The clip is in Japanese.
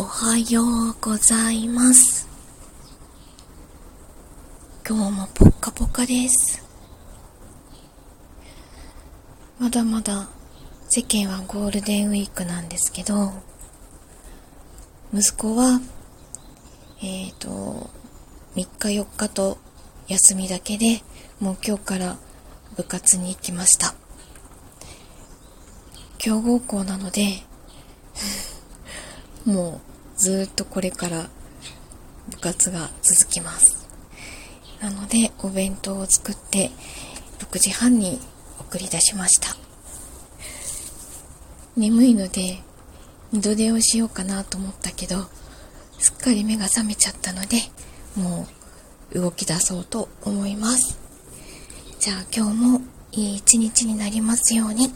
おはようございます。今日もポッカポカです。まだまだ世間はゴールデンウィークなんですけど、息子は、えっ、と、3日4日と休みだけで、もう今日から部活に行きました。強豪校なので、もうずっとこれから部活が続きます。なので、お弁当を作って、6時半に送り出しました。眠いので、二度寝をしようかなと思ったけど、すっかり目が覚めちゃったので、もう動き出そうと思います。じゃあ今日もいい一日になりますように。